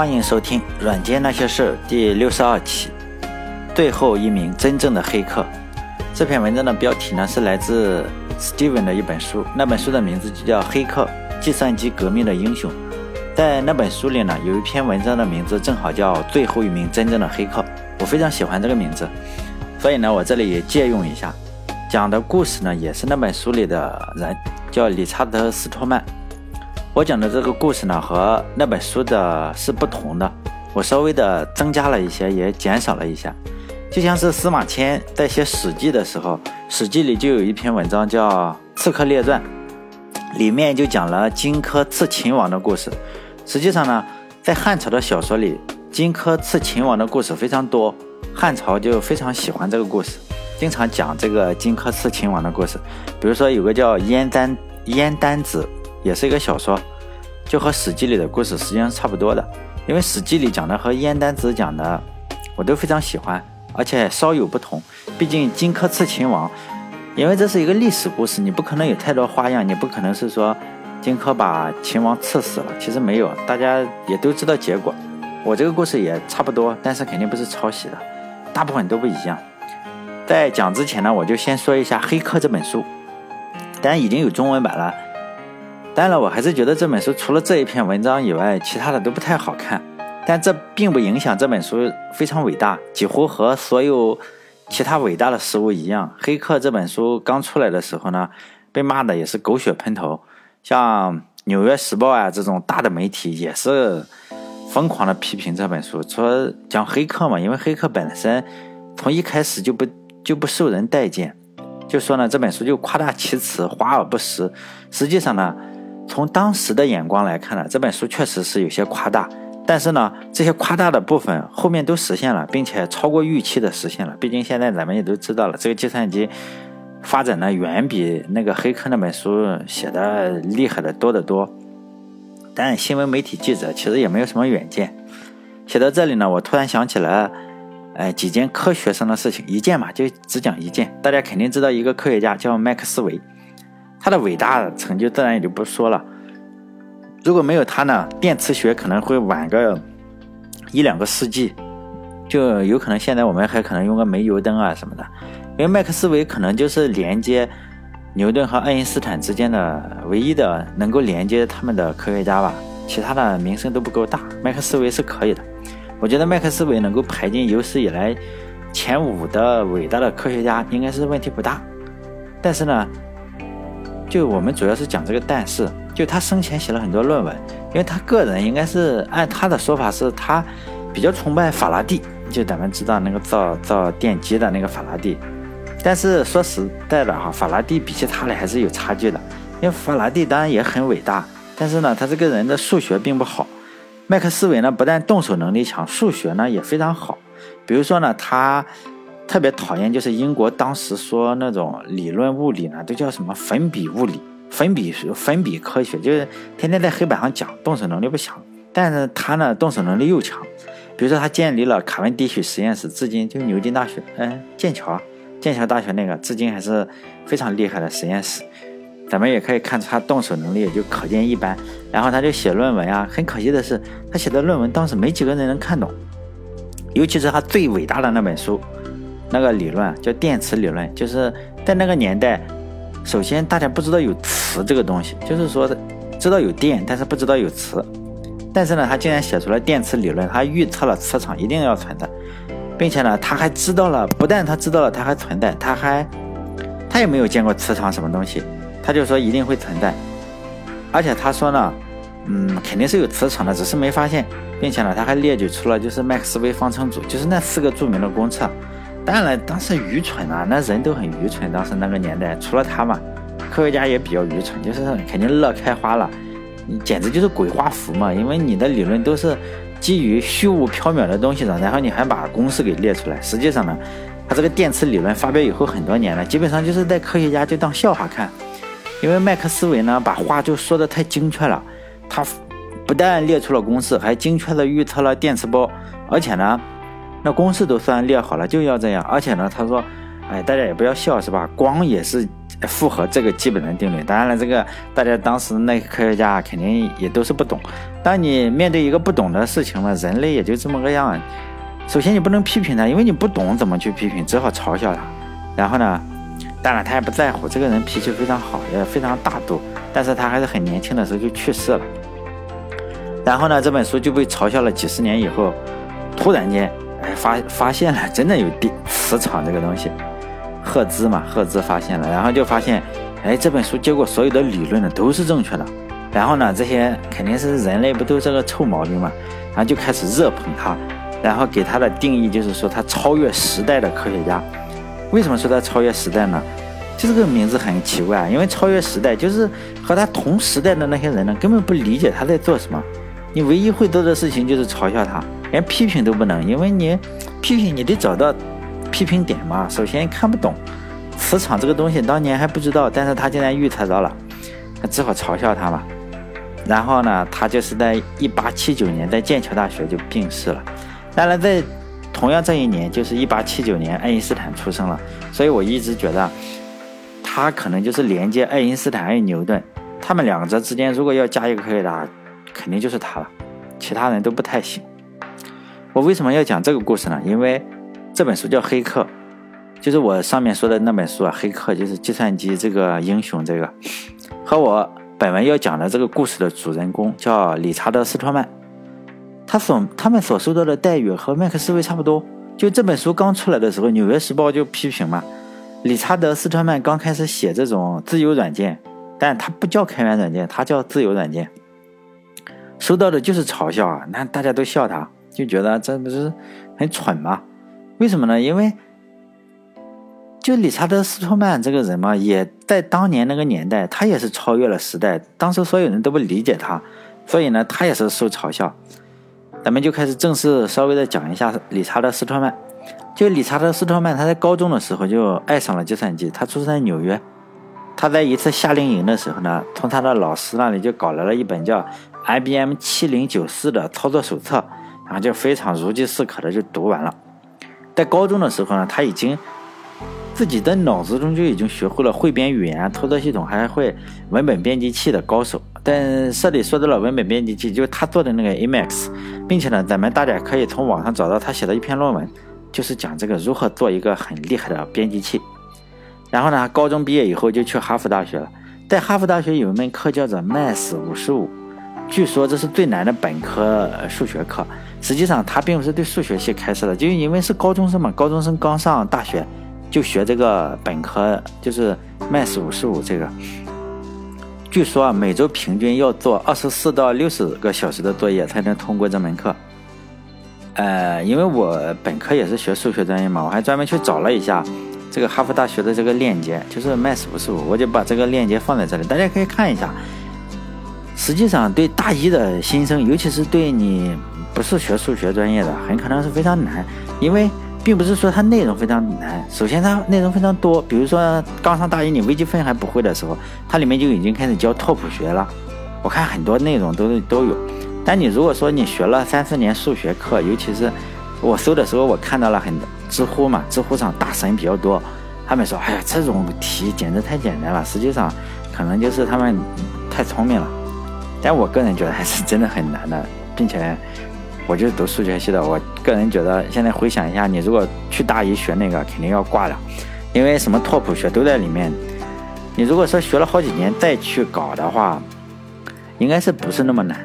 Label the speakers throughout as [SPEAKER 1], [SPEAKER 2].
[SPEAKER 1] 欢迎收听《软件那些事》第六十二期。最后一名真正的黑客。这篇文章的标题呢是来自 Steven 的一本书，那本书的名字就叫《黑客：计算机革命的英雄》。在那本书里呢，有一篇文章的名字正好叫《最后一名真正的黑客》，我非常喜欢这个名字，所以呢，我这里也借用一下。讲的故事呢，也是那本书里的人，叫理查德·斯托曼。我讲的这个故事呢，和那本书的是不同的，我稍微的增加了一些，也减少了一些。就像是司马迁在写《史记》的时候，《史记》里就有一篇文章叫《刺客列传》，里面就讲了荆轲刺秦王的故事。实际上呢，在汉朝的小说里，荆轲刺秦王的故事非常多，汉朝就非常喜欢这个故事。经常讲这个荆轲刺秦王的故事，比如说有个叫燕丹燕丹子，也是一个小说，就和《史记》里的故事实际上差不多的。因为《史记》里讲的和燕丹子讲的，我都非常喜欢，而且稍有不同。毕竟荆轲刺秦王，因为这是一个历史故事，你不可能有太多花样，你不可能是说荆轲把秦王刺死了，其实没有，大家也都知道结果。我这个故事也差不多，但是肯定不是抄袭的，大部分都不一样。在讲之前呢，我就先说一下《黑客》这本书，当然已经有中文版了。当然了，我还是觉得这本书除了这一篇文章以外，其他的都不太好看。但这并不影响这本书非常伟大，几乎和所有其他伟大的事物一样。《黑客》这本书刚出来的时候呢，被骂的也是狗血喷头，像《纽约时报》啊这种大的媒体也是疯狂的批评这本书，说讲黑客嘛，因为黑客本身从一开始就不。就不受人待见，就说呢这本书就夸大其词，华而不实。实际上呢，从当时的眼光来看呢，这本书确实是有些夸大。但是呢，这些夸大的部分后面都实现了，并且超过预期的实现了。毕竟现在咱们也都知道了，这个计算机发展的远比那个黑客那本书写的厉害的多得多。但新闻媒体记者其实也没有什么远见。写到这里呢，我突然想起来。哎，几件科学上的事情，一件嘛，就只讲一件。大家肯定知道一个科学家叫麦克斯韦，他的伟大成就自然也就不说了。如果没有他呢，电磁学可能会晚个一两个世纪，就有可能现在我们还可能用个煤油灯啊什么的。因为麦克斯韦可能就是连接牛顿和爱因斯坦之间的唯一的能够连接他们的科学家吧，其他的名声都不够大。麦克斯韦是可以的。我觉得麦克斯韦能够排进有史以来前五的伟大的科学家，应该是问题不大。但是呢，就我们主要是讲这个但是，就他生前写了很多论文，因为他个人应该是按他的说法是他比较崇拜法拉第，就咱们知道那个造造电机的那个法拉第。但是说实在的哈，法拉第比起他来还是有差距的，因为法拉第当然也很伟大，但是呢，他这个人的数学并不好。麦克斯韦呢，不但动手能力强，数学呢也非常好。比如说呢，他特别讨厌，就是英国当时说那种理论物理呢，都叫什么粉笔物理、粉笔粉笔科学，就是天天在黑板上讲，动手能力不强。但是他呢，动手能力又强。比如说，他建立了卡文迪许实验室，至今就牛津大学，嗯，剑桥，剑桥大学那个，至今还是非常厉害的实验室。咱们也可以看出他动手能力也就可见一斑，然后他就写论文啊。很可惜的是，他写的论文当时没几个人能看懂，尤其是他最伟大的那本书，那个理论叫电磁理论。就是在那个年代，首先大家不知道有磁这个东西，就是说知道有电，但是不知道有磁。但是呢，他竟然写出了电磁理论，他预测了磁场一定要存在，并且呢，他还知道了，不但他知道了它还存在，他还他也没有见过磁场什么东西。他就说一定会存在，而且他说呢，嗯，肯定是有磁场的，只是没发现，并且呢，他还列举出了就是麦克斯韦方程组，就是那四个著名的公测。当然了，当时愚蠢啊，那人都很愚蠢，当时那个年代，除了他嘛，科学家也比较愚蠢，就是肯定乐开花了，你简直就是鬼画符嘛，因为你的理论都是基于虚无缥缈的东西上，然后你还把公式给列出来，实际上呢，他这个电磁理论发表以后很多年了，基本上就是在科学家就当笑话看。因为麦克斯韦呢，把话就说的太精确了，他不但列出了公式，还精确的预测了电磁波，而且呢，那公式都算列好了，就要这样。而且呢，他说，哎，大家也不要笑是吧？光也是符合这个基本的定律。当然了，这个大家当时那科学家肯定也都是不懂。当你面对一个不懂的事情呢，人类也就这么个样。首先你不能批评他，因为你不懂怎么去批评，只好嘲笑他。然后呢，当然他也不在乎，这个人脾气非常好，也非常大度。但是他还是很年轻的时候就去世了。然后呢，这本书就被嘲笑了几十年以后，突然间，哎，发发现了 真的有电磁场这个东西。赫兹嘛，赫兹发现了，然后就发现，哎，这本书结果所有的理论呢都是正确的。然后呢，这些肯定是人类不都是个臭毛病嘛，然后就开始热捧他，然后给他的定义就是说他超越时代的科学家。为什么说他超越时代呢？就这个名字很奇怪，因为超越时代就是和他同时代的那些人呢根本不理解他在做什么，你唯一会做的事情就是嘲笑他，连批评都不能，因为你批评你得找到。批评点嘛，首先看不懂磁场这个东西，当年还不知道，但是他竟然预测到了，那只好嘲笑他嘛。然后呢，他就是在一八七九年在剑桥大学就病逝了。当然，在同样这一年，就是一八七九年，爱因斯坦出生了。所以我一直觉得，他可能就是连接爱因斯坦与牛顿，他们两者之间如果要加一个科学家，肯定就是他了，其他人都不太行。我为什么要讲这个故事呢？因为。这本书叫《黑客》，就是我上面说的那本书啊，《黑客》就是计算机这个英雄这个，和我本文要讲的这个故事的主人公叫理查德·斯托曼，他所他们所受到的待遇和麦克斯韦差不多。就这本书刚出来的时候，《纽约时报》就批评嘛，理查德·斯托曼刚开始写这种自由软件，但他不叫开源软件，他叫自由软件，收到的就是嘲笑啊，那大家都笑他，就觉得这不是很蠢吗？为什么呢？因为就理查德·斯托曼这个人嘛，也在当年那个年代，他也是超越了时代。当时所有人都不理解他，所以呢，他也是受嘲笑。咱们就开始正式稍微的讲一下理查德·斯托曼。就理查德·斯托曼，他在高中的时候就爱上了计算机。他出生在纽约，他在一次夏令营的时候呢，从他的老师那里就搞来了一本叫 IBM 七零九四的操作手册，啊就非常如饥似渴的就读完了。在高中的时候呢，他已经自己的脑子中就已经学会了汇编语言、操作系统，还会文本编辑器的高手。但这里说到了文本编辑器，就是他做的那个 Emacs，并且呢，咱们大家可以从网上找到他写的一篇论文，就是讲这个如何做一个很厉害的编辑器。然后呢，高中毕业以后就去哈佛大学了，在哈佛大学有一门课叫做 Math 五十五。据说这是最难的本科数学课，实际上它并不是对数学系开设的，就因为是高中生嘛，高中生刚上大学就学这个本科，就是 Math 五十五这个。据说啊，每周平均要做二十四到六十个小时的作业才能通过这门课。呃，因为我本科也是学数学专业嘛，我还专门去找了一下这个哈佛大学的这个链接，就是 Math 五十五，我就把这个链接放在这里，大家可以看一下。实际上，对大一的新生，尤其是对你不是学数学专业的，很可能是非常难。因为并不是说它内容非常难，首先它内容非常多。比如说，刚上大一你微积分还不会的时候，它里面就已经开始教拓扑学了。我看很多内容都都有。但你如果说你学了三四年数学课，尤其是我搜的时候，我看到了很知乎嘛，知乎上大神比较多，他们说：“哎呀，这种题简直太简单了。”实际上，可能就是他们太聪明了。但我个人觉得还是真的很难的，并且我就是读数学系的，我个人觉得现在回想一下，你如果去大一学那个，肯定要挂了，因为什么拓扑学都在里面。你如果说学了好几年再去搞的话，应该是不是那么难。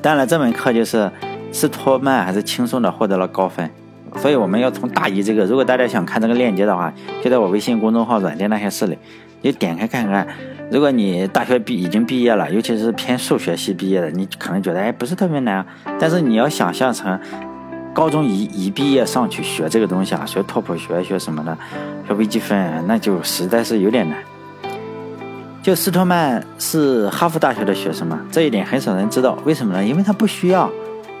[SPEAKER 1] 当然，这门课就是是托曼还是轻松的获得了高分，所以我们要从大一这个，如果大家想看这个链接的话，就在我微信公众号“软件那些事”里，你点开看看。如果你大学毕已经毕业了，尤其是偏数学系毕业的，你可能觉得哎不是特别难，但是你要想象成高中一一毕业上去学这个东西啊，学拓扑学学什么的，学微积分，那就实在是有点难。就斯托曼是哈佛大学的学生嘛，这一点很少人知道，为什么呢？因为他不需要。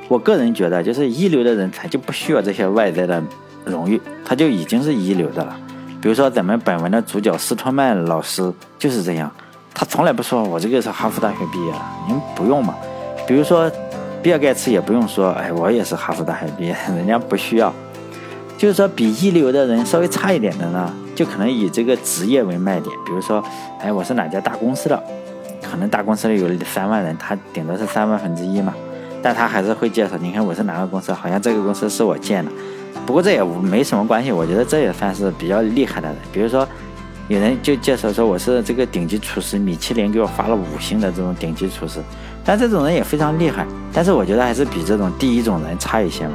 [SPEAKER 1] 我个人觉得，就是一流的人才就不需要这些外在的荣誉，他就已经是一流的了。比如说，咱们本文的主角斯托曼老师就是这样，他从来不说我这个是哈佛大学毕业的，您不用嘛。比如说，比尔盖茨也不用说，哎，我也是哈佛大学毕业，人家不需要。就是说，比一流的人稍微差一点的呢，就可能以这个职业为卖点，比如说，哎，我是哪家大公司的，可能大公司里有三万人，他顶多是三万分之一嘛，但他还是会介绍，你看我是哪个公司，好像这个公司是我建的，不过这也没什么关系，我觉得这也算是比较厉害的人，比如说。有人就介绍说我是这个顶级厨师，米其林给我发了五星的这种顶级厨师，但这种人也非常厉害，但是我觉得还是比这种第一种人差一些嘛。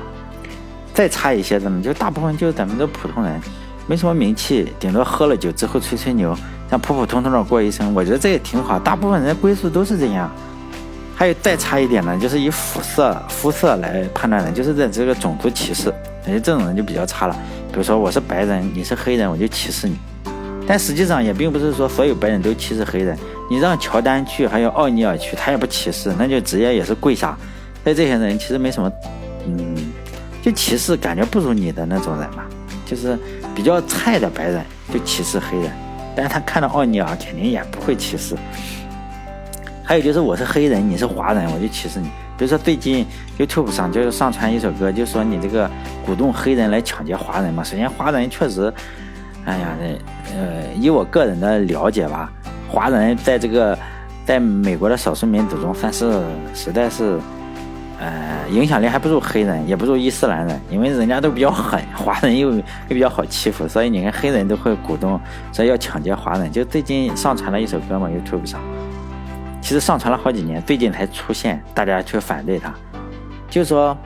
[SPEAKER 1] 再差一些的呢，就大部分就是咱们这普通人，没什么名气，顶多喝了酒之后吹吹牛，像普普通通的过一生，我觉得这也挺好。大部分人归宿都是这样。还有再差一点呢，就是以肤色肤色来判断人，就是在这个种族歧视，感觉这种人就比较差了。比如说我是白人，你是黑人，我就歧视你。但实际上也并不是说所有白人都歧视黑人，你让乔丹去，还有奥尼尔去，他也不歧视，那就直接也是跪下。所以这些人其实没什么，嗯，就歧视感觉不如你的那种人嘛，就是比较菜的白人就歧视黑人，但是他看到奥尼尔肯定也不会歧视。还有就是我是黑人，你是华人，我就歧视你。比如说最近 YouTube 上就是上传一首歌，就说你这个鼓动黑人来抢劫华人嘛。首先华人确实。哎呀，呃，以我个人的了解吧，华人在这个在美国的少数民族中，算是实在是，呃，影响力还不如黑人，也不如伊斯兰人，因为人家都比较狠，华人又又比较好欺负，所以你看黑人都会鼓动说要抢劫华人。就最近上传了一首歌嘛，YouTube 上，其实上传了好几年，最近才出现，大家去反对他，就说。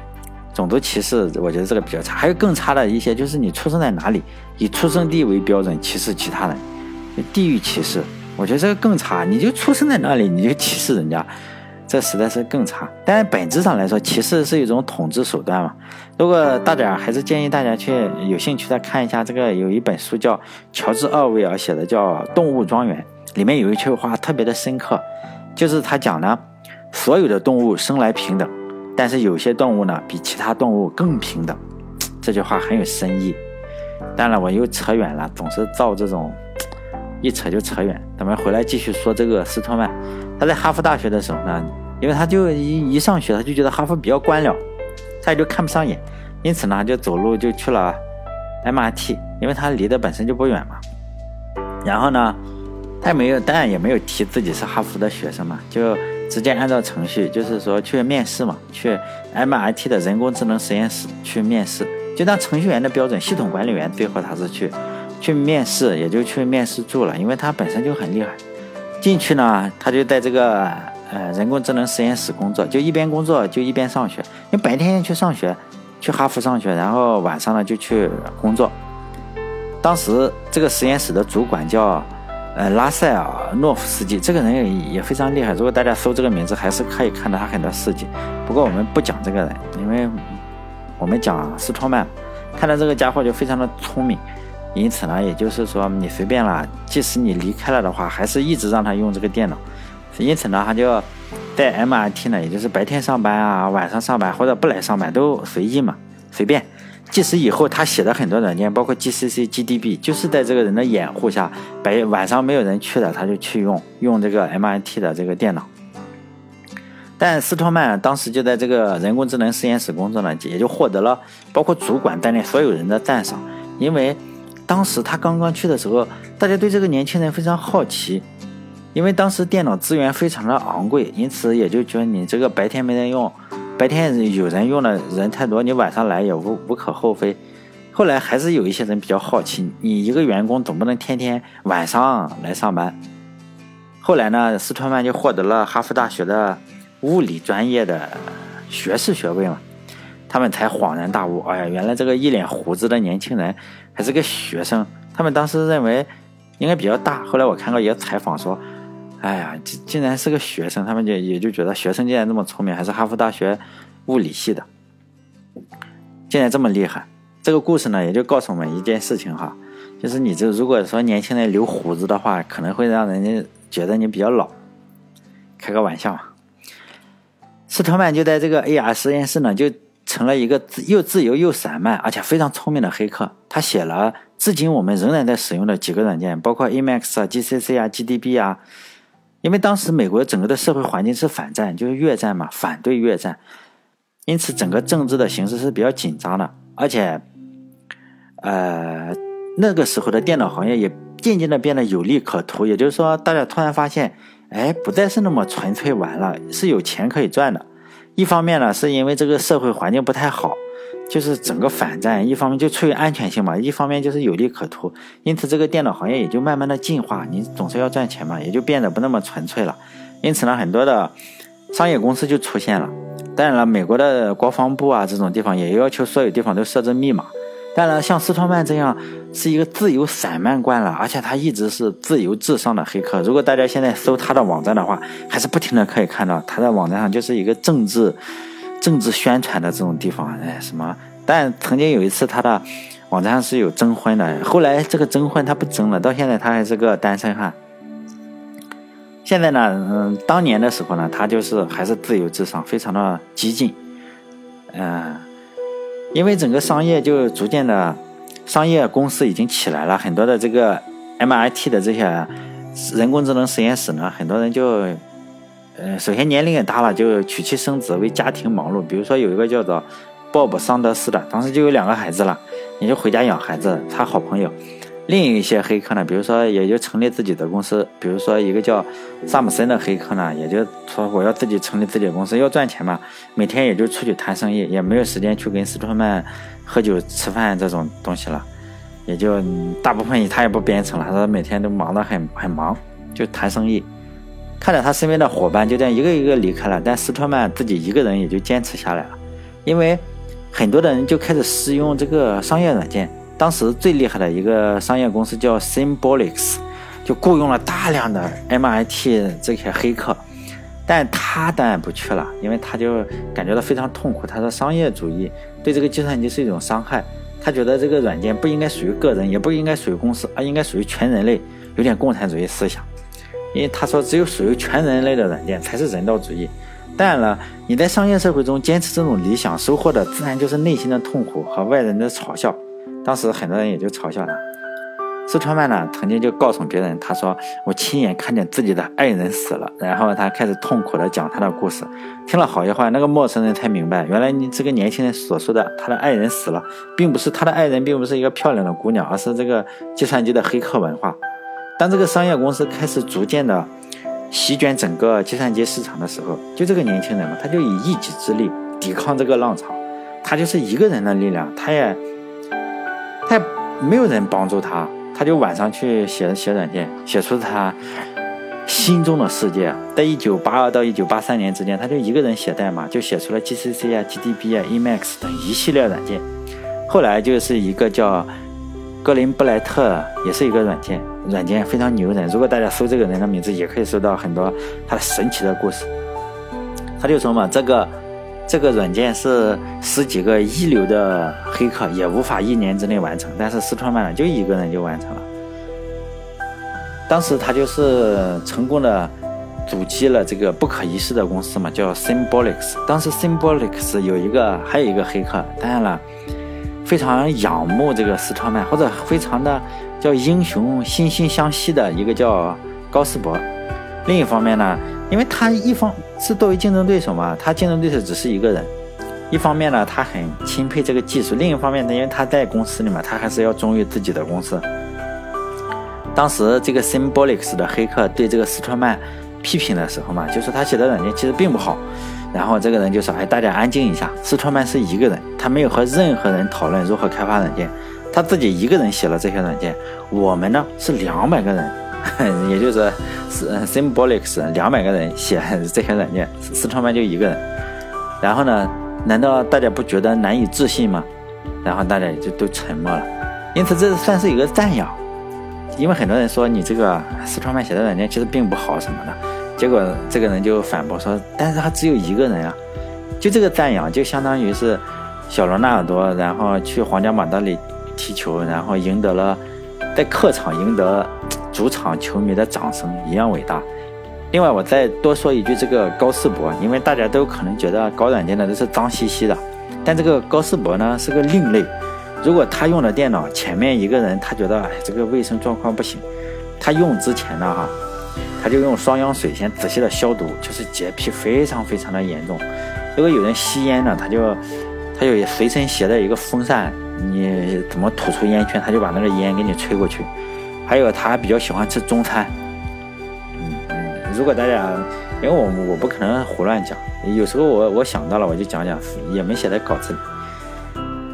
[SPEAKER 1] 种族歧视，我觉得这个比较差。还有更差的一些，就是你出生在哪里，以出生地为标准歧视其他人，地域歧视，我觉得这个更差。你就出生在那里，你就歧视人家，这实在是更差。但本质上来说，歧视是一种统治手段嘛。如果大家还是建议大家去有兴趣的看一下这个，有一本书叫乔治·奥威尔写的，叫《动物庄园》，里面有一句话特别的深刻，就是他讲呢，所有的动物生来平等。但是有些动物呢，比其他动物更平等，这句话很有深意。当然，我又扯远了，总是造这种一扯就扯远。咱们回来继续说这个斯托曼。他在哈佛大学的时候呢，因为他就一一上学，他就觉得哈佛比较官僚，他也就看不上眼，因此呢，就走路就去了 MIT，因为他离得本身就不远嘛。然后呢，他也没有，当然也没有提自己是哈佛的学生嘛，就。直接按照程序，就是说去面试嘛，去 MIT 的人工智能实验室去面试，就当程序员的标准，系统管理员最后他是去去面试，也就去面试住了，因为他本身就很厉害。进去呢，他就在这个呃人工智能实验室工作，就一边工作就一边上学，因为白天去上学，去哈佛上学，然后晚上呢就去工作。当时这个实验室的主管叫。呃，拉塞尔诺夫斯基这个人也也非常厉害。如果大家搜这个名字，还是可以看到他很多事迹。不过我们不讲这个人，因为我们讲斯托曼，看到这个家伙就非常的聪明。因此呢，也就是说你随便了，即使你离开了的话，还是一直让他用这个电脑。因此呢，他就在 MIT 呢，也就是白天上班啊，晚上上班或者不来上班都随意嘛，随便。即使以后他写的很多软件，包括 GCC、GDB，就是在这个人的掩护下，白晚上没有人去了，他就去用用这个 MIT 的这个电脑。但斯托曼当时就在这个人工智能实验室工作呢，也就获得了包括主管在内所有人的赞赏，因为当时他刚刚去的时候，大家对这个年轻人非常好奇，因为当时电脑资源非常的昂贵，因此也就觉得你这个白天没人用。白天有人用的人太多，你晚上来也无无可厚非。后来还是有一些人比较好奇，你一个员工总不能天天晚上来上班。后来呢，斯特曼就获得了哈佛大学的物理专业的学士学位嘛，他们才恍然大悟，哎呀，原来这个一脸胡子的年轻人还是个学生。他们当时认为应该比较大，后来我看过一个采访说。哎呀，竟竟然是个学生，他们就也就觉得学生竟然这么聪明，还是哈佛大学物理系的，竟然这么厉害。这个故事呢，也就告诉我们一件事情哈，就是你这如果说年轻人留胡子的话，可能会让人家觉得你比较老。开个玩笑嘛。斯特曼就在这个 AR 实验室呢，就成了一个又自由又散漫，而且非常聪明的黑客。他写了至今我们仍然在使用的几个软件，包括 Emacs 啊、GCC 啊、GDB 啊。因为当时美国整个的社会环境是反战，就是越战嘛，反对越战，因此整个政治的形势是比较紧张的。而且，呃，那个时候的电脑行业也渐渐的变得有利可图，也就是说，大家突然发现，哎，不再是那么纯粹玩了，是有钱可以赚的。一方面呢，是因为这个社会环境不太好，就是整个反战；一方面就出于安全性嘛，一方面就是有利可图。因此，这个电脑行业也就慢慢的进化。你总是要赚钱嘛，也就变得不那么纯粹了。因此呢，很多的商业公司就出现了。当然了，美国的国防部啊这种地方也要求所有地方都设置密码。当然，像斯托曼这样是一个自由散漫惯了，而且他一直是自由至上的黑客。如果大家现在搜他的网站的话，还是不停的可以看到他在网站上就是一个政治、政治宣传的这种地方。哎，什么？但曾经有一次他的网站上是有征婚的，后来这个征婚他不征了，到现在他还是个单身汉。现在呢，嗯，当年的时候呢，他就是还是自由至上，非常的激进，嗯，因为整个商业就逐渐的，商业公司已经起来了，很多的这个 MIT 的这些人工智能实验室呢，很多人就，呃，首先年龄也大了，就娶妻生子，为家庭忙碌。比如说有一个叫做鲍勃桑德斯的，当时就有两个孩子了，也就回家养孩子，他好朋友。另一些黑客呢，比如说也就成立自己的公司，比如说一个叫萨姆森的黑客呢，也就说我要自己成立自己的公司，要赚钱嘛，每天也就出去谈生意，也没有时间去跟斯托曼喝酒吃饭这种东西了，也就大部分他也不编程了，他说每天都忙得很很忙，就谈生意。看着他身边的伙伴就这样一个一个离开了，但斯托曼自己一个人也就坚持下来了，因为很多的人就开始使用这个商业软件。当时最厉害的一个商业公司叫 Symbolics，就雇佣了大量的 MIT 这些黑客，但他当然不去了，因为他就感觉到非常痛苦。他说商业主义对这个计算机是一种伤害，他觉得这个软件不应该属于个人，也不应该属于公司，而应该属于全人类，有点共产主义思想。因为他说只有属于全人类的软件才是人道主义。当然了，你在商业社会中坚持这种理想，收获的自然就是内心的痛苦和外人的嘲笑。当时很多人也就嘲笑他。斯川曼呢，曾经就告诉别人，他说：“我亲眼看见自己的爱人死了。”然后他开始痛苦的讲他的故事。听了好一会儿，那个陌生人才明白，原来你这个年轻人所说的他的爱人死了，并不是他的爱人，并不是一个漂亮的姑娘，而是这个计算机的黑客文化。当这个商业公司开始逐渐的席卷整个计算机市场的时候，就这个年轻人嘛，他就以一己之力抵抗这个浪潮，他就是一个人的力量，他也。他也没有人帮助他，他就晚上去写写软件，写出他心中的世界。在一九八二到一九八三年之间，他就一个人写代码，就写出了 GCC 啊、GDB 啊、Emacs 等一系列软件。后来就是一个叫格林布莱特，也是一个软件，软件非常牛人。如果大家搜这个人的名字，也可以搜到很多他的神奇的故事。他就说嘛，这个。这个软件是十几个一流的黑客也无法一年之内完成，但是斯托曼就一个人就完成了。当时他就是成功的阻击了这个不可一世的公司嘛，叫 Symbolics。当时 Symbolics 有一个还有一个黑客，当然了，非常仰慕这个斯托曼，或者非常的叫英雄惺惺相惜的一个叫高斯伯。另一方面呢。因为他一方是作为竞争对手嘛，他竞争对手只是一个人。一方面呢，他很钦佩这个技术；另一方面呢，因为他在公司里面，他还是要忠于自己的公司。当时这个 Symbolics 的黑客对这个斯特曼批评的时候嘛，就说他写的软件其实并不好。然后这个人就说：“哎，大家安静一下，斯特曼是一个人，他没有和任何人讨论如何开发软件，他自己一个人写了这些软件。我们呢是两百个人。”也就是是 Symbolics 两百个人写这些软件，四川班就一个人。然后呢，难道大家不觉得难以置信吗？然后大家也就都沉默了。因此，这算是一个赞扬，因为很多人说你这个四川班写的软件其实并不好什么的。结果这个人就反驳说，但是他只有一个人啊。就这个赞扬，就相当于是小罗纳尔多，然后去皇家马德里踢球，然后赢得了在客场赢得。主场球迷的掌声一样伟大。另外，我再多说一句，这个高世博，因为大家都可能觉得搞软件的都是脏兮兮的，但这个高世博呢是个另类。如果他用的电脑前面一个人，他觉得哎这个卫生状况不行，他用之前呢哈，他就用双氧水先仔细的消毒，就是洁癖非常非常的严重。如果有人吸烟呢，他就他就随身携带一个风扇，你怎么吐出烟圈，他就把那个烟给你吹过去。还有他比较喜欢吃中餐。嗯嗯，如果大家，因为我我不可能胡乱讲，有时候我我想到了我就讲讲，也没写在稿子里。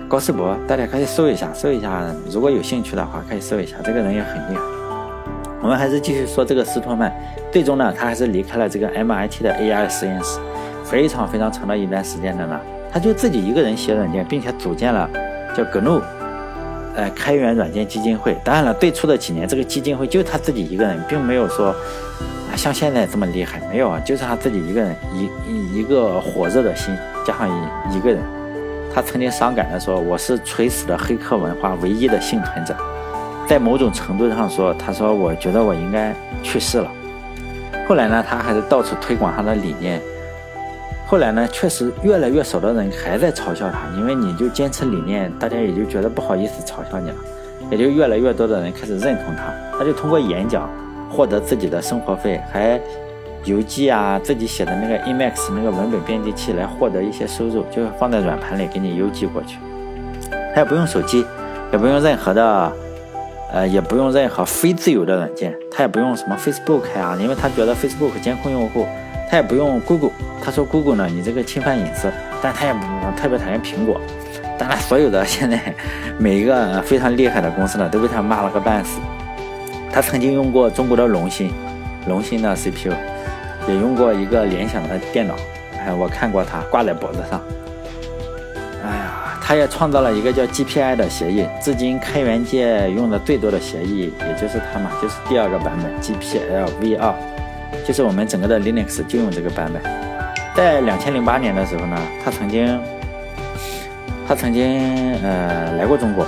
[SPEAKER 1] 高世博，大家可以搜一下，搜一下，如果有兴趣的话可以搜一下，这个人也很厉害。我们还是继续说这个斯托曼，最终呢，他还是离开了这个 MIT 的 AI 实验室，非常非常长的一段时间的呢，他就自己一个人写软件，并且组建了叫 GNU，呃，开源软件基金会。当然了，最初的几年，这个基金会就他自己一个人，并没有说啊像现在这么厉害，没有啊，就是他自己一个人，一一个火热的心加上一一个人。他曾经伤感地说：“我是垂死的黑客文化唯一的幸存者。”在某种程度上说，他说：“我觉得我应该去世了。”后来呢，他还是到处推广他的理念。后来呢，确实越来越少的人还在嘲笑他，因为你就坚持理念，大家也就觉得不好意思嘲笑你了，也就越来越多的人开始认同他。他就通过演讲获得自己的生活费，还。邮寄啊，自己写的那个 Emacs 那个文本编辑器来获得一些收入，就放在软盘里给你邮寄过去。他也不用手机，也不用任何的，呃，也不用任何非自由的软件。他也不用什么 Facebook 呀，因为他觉得 Facebook 监控用户。他也不用 Google，他说 Google 呢，你这个侵犯隐私。但他也不特别讨厌苹果。当然，所有的现在每一个非常厉害的公司呢，都被他骂了个半死。他曾经用过中国的龙芯，龙芯的 CPU。也用过一个联想的电脑，哎，我看过它挂在脖子上。哎呀，他也创造了一个叫 GPI 的协议，至今开源界用的最多的协议，也就是它嘛，就是第二个版本 GPL v 二，就是我们整个的 Linux 就用这个版本。在两千零八年的时候呢，他曾经，他曾经呃来过中国。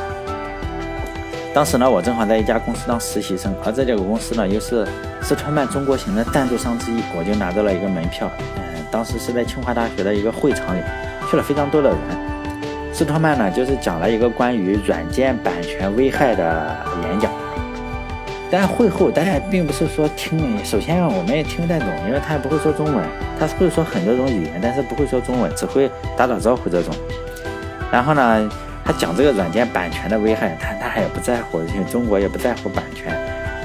[SPEAKER 1] 当时呢，我正好在一家公司当实习生，而这家公司呢又是斯托曼中国行的赞助商之一，我就拿到了一个门票。嗯，当时是在清华大学的一个会场里，去了非常多的人。斯托曼呢就是讲了一个关于软件版权危害的演讲。但会后大家并不是说听，首先我们也听不太懂，因为他也不会说中文，他会说很多种语言，但是不会说中文，只会打打招呼这种。然后呢？他讲这个软件版权的危害，他他也不在乎，因为中国也不在乎版权，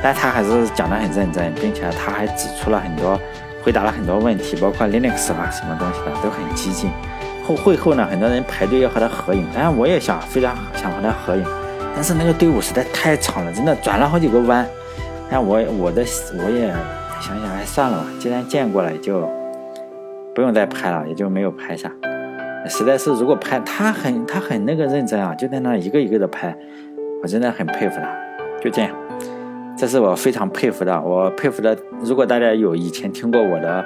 [SPEAKER 1] 但他还是讲得很认真，并且他还指出了很多，回答了很多问题，包括 Linux 啊什么东西的都很激进。后会后呢，很多人排队要和他合影，当然我也想非常想和他合影，但是那个队伍实在太长了，真的转了好几个弯。但我我的我也想想，哎算了吧，既然见过了，也就不用再拍了，也就没有拍下。实在是，如果拍他很他很那个认真啊，就在那一个一个的拍，我真的很佩服他。就这样，这是我非常佩服的。我佩服的，如果大家有以前听过我的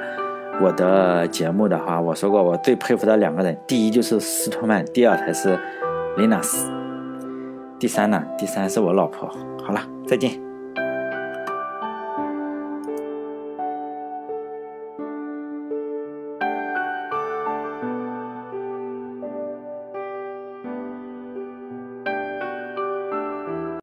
[SPEAKER 1] 我的节目的话，我说过我最佩服的两个人，第一就是斯托曼，第二才是林纳斯，第三呢，第三是我老婆。好了，再见。